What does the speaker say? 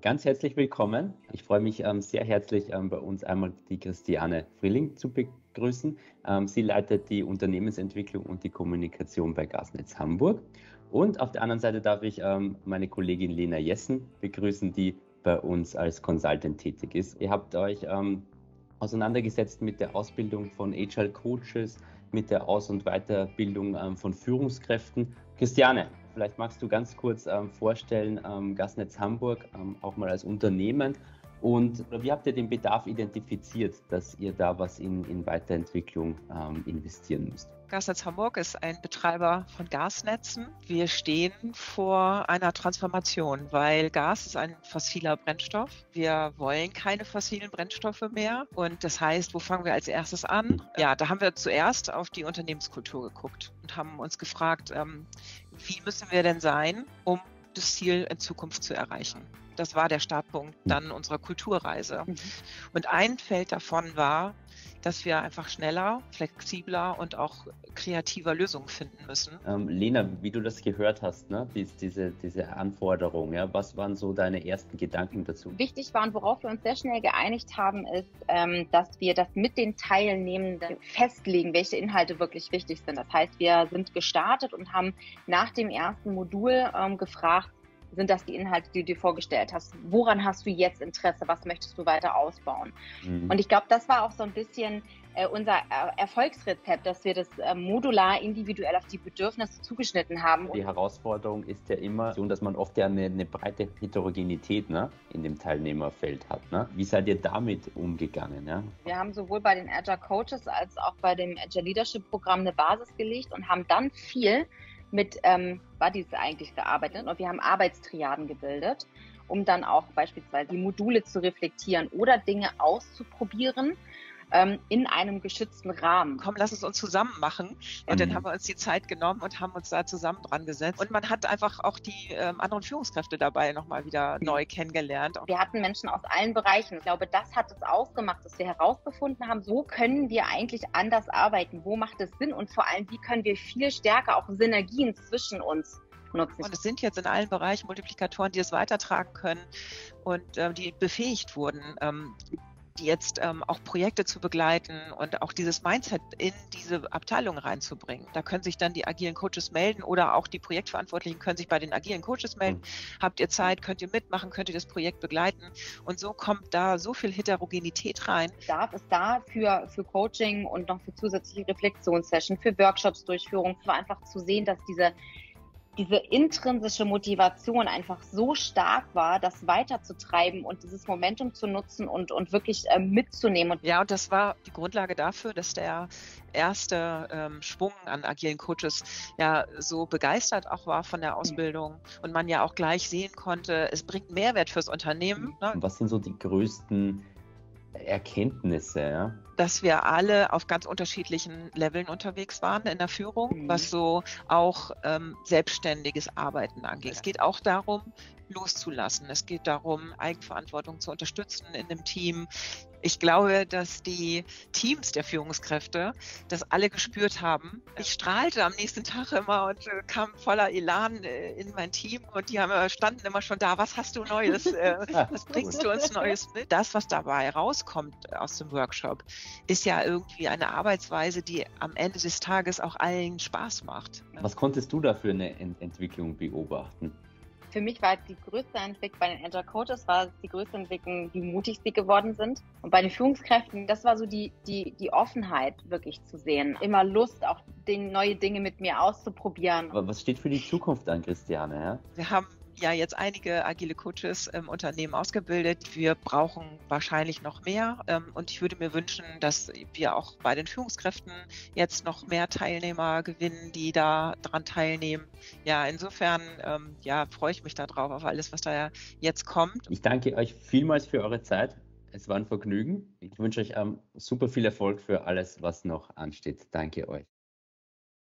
Ganz herzlich willkommen. Ich freue mich ähm, sehr herzlich, ähm, bei uns einmal die Christiane Frilling zu begrüßen. Ähm, sie leitet die Unternehmensentwicklung und die Kommunikation bei Gasnetz Hamburg. Und auf der anderen Seite darf ich ähm, meine Kollegin Lena Jessen begrüßen, die bei uns als Consultant tätig ist. Ihr habt euch ähm, auseinandergesetzt mit der Ausbildung von Agile Coaches, mit der Aus- und Weiterbildung ähm, von Führungskräften. Christiane, vielleicht magst du ganz kurz ähm, vorstellen, ähm, Gasnetz Hamburg ähm, auch mal als Unternehmen und wie habt ihr den Bedarf identifiziert, dass ihr da was in, in Weiterentwicklung ähm, investieren müsst? Gasnetz Hamburg ist ein Betreiber von Gasnetzen. Wir stehen vor einer Transformation, weil Gas ist ein fossiler Brennstoff. Wir wollen keine fossilen Brennstoffe mehr. Und das heißt, wo fangen wir als erstes an? Ja, da haben wir zuerst auf die Unternehmenskultur geguckt und haben uns gefragt, ähm, wie müssen wir denn sein, um das Ziel in Zukunft zu erreichen? Das war der Startpunkt dann unserer Kulturreise. Mhm. Und ein Feld davon war, dass wir einfach schneller, flexibler und auch kreativer Lösungen finden müssen. Ähm, Lena, wie du das gehört hast, ne? Dies, diese, diese Anforderung, ja? was waren so deine ersten Gedanken dazu? Wichtig war und worauf wir uns sehr schnell geeinigt haben, ist, ähm, dass wir das mit den Teilnehmenden festlegen, welche Inhalte wirklich wichtig sind. Das heißt, wir sind gestartet und haben nach dem ersten Modul ähm, gefragt, sind das die Inhalte, die du dir vorgestellt hast? Woran hast du jetzt Interesse? Was möchtest du weiter ausbauen? Mhm. Und ich glaube, das war auch so ein bisschen äh, unser er Erfolgsrezept, dass wir das äh, modular individuell auf die Bedürfnisse zugeschnitten haben. Die Herausforderung ist ja immer, dass man oft ja eine, eine breite Heterogenität ne, in dem Teilnehmerfeld hat. Ne? Wie seid ihr damit umgegangen? Ja? Wir haben sowohl bei den Agile Coaches als auch bei dem Agile Leadership Programm eine Basis gelegt und haben dann viel mit ähm, Buddies eigentlich gearbeitet und wir haben Arbeitstriaden gebildet, um dann auch beispielsweise die Module zu reflektieren oder Dinge auszuprobieren ähm, in einem geschützten Rahmen. Komm, lass es uns zusammen machen. Und mhm. dann haben wir uns die Zeit genommen und haben uns da zusammen dran gesetzt. Und man hat einfach auch die ähm, anderen Führungskräfte dabei nochmal wieder mhm. neu kennengelernt. Wir hatten Menschen aus allen Bereichen. Ich glaube, das hat es ausgemacht, dass wir herausgefunden haben, wo können wir eigentlich anders arbeiten? Wo macht es Sinn? Und vor allem, wie können wir viel stärker auch Synergien zwischen uns Nutzen. Und es sind jetzt in allen Bereichen Multiplikatoren, die es weitertragen können und äh, die befähigt wurden, ähm, jetzt ähm, auch Projekte zu begleiten und auch dieses Mindset in diese Abteilung reinzubringen. Da können sich dann die agilen Coaches melden oder auch die Projektverantwortlichen können sich bei den agilen Coaches melden. Mhm. Habt ihr Zeit? Könnt ihr mitmachen? Könnt ihr das Projekt begleiten? Und so kommt da so viel Heterogenität rein. Darf es da für, für Coaching und noch für zusätzliche Reflexionssession, für Workshops Durchführung, einfach zu sehen, dass diese diese intrinsische Motivation einfach so stark war, das weiterzutreiben und dieses Momentum zu nutzen und, und wirklich äh, mitzunehmen. Ja, und das war die Grundlage dafür, dass der erste ähm, Schwung an agilen Coaches ja so begeistert auch war von der Ausbildung und man ja auch gleich sehen konnte, es bringt Mehrwert fürs Unternehmen. Ne? Was sind so die größten Erkenntnisse, ja? Dass wir alle auf ganz unterschiedlichen Leveln unterwegs waren in der Führung, mhm. was so auch ähm, selbstständiges Arbeiten angeht. Es geht auch darum, loszulassen. Es geht darum, Eigenverantwortung zu unterstützen in dem Team, ich glaube, dass die Teams der Führungskräfte das alle gespürt haben. Ich strahlte am nächsten Tag immer und äh, kam voller Elan äh, in mein Team und die haben standen immer schon da. Was hast du Neues? Äh, was bringst du uns Neues mit? Das, was dabei rauskommt aus dem Workshop, ist ja irgendwie eine Arbeitsweise, die am Ende des Tages auch allen Spaß macht. Was konntest du da für eine Ent Entwicklung beobachten? Für mich war die größte Entwicklung bei den Agile Coaches, war die größte Entwicklung, wie mutig sie geworden sind. Und bei den Führungskräften, das war so die, die, die Offenheit wirklich zu sehen. Immer Lust, auch den, neue Dinge mit mir auszuprobieren. Aber was steht für die Zukunft an, Christiane? Ja? Wir haben ja jetzt einige agile Coaches im Unternehmen ausgebildet. Wir brauchen wahrscheinlich noch mehr. Ähm, und ich würde mir wünschen, dass wir auch bei den Führungskräften jetzt noch mehr Teilnehmer gewinnen, die da dran teilnehmen. Ja, insofern ähm, ja, freue ich mich darauf, auf alles, was da jetzt kommt. Ich danke euch vielmals für eure Zeit. Es war ein Vergnügen. Ich wünsche euch ähm, super viel Erfolg für alles, was noch ansteht. Danke euch.